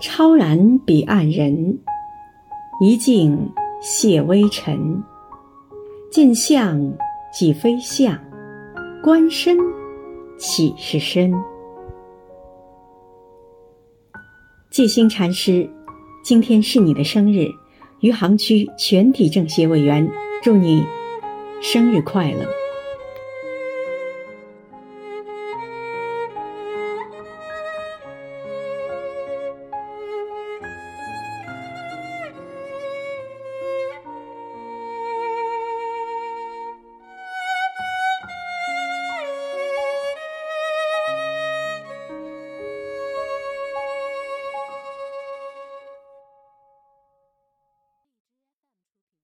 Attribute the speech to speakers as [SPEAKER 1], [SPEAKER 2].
[SPEAKER 1] 超然彼岸人，一镜谢微尘。见相即非相，观身岂是身？戒心禅师，今天是你的生日，余杭区全体政协委员祝你生日快乐。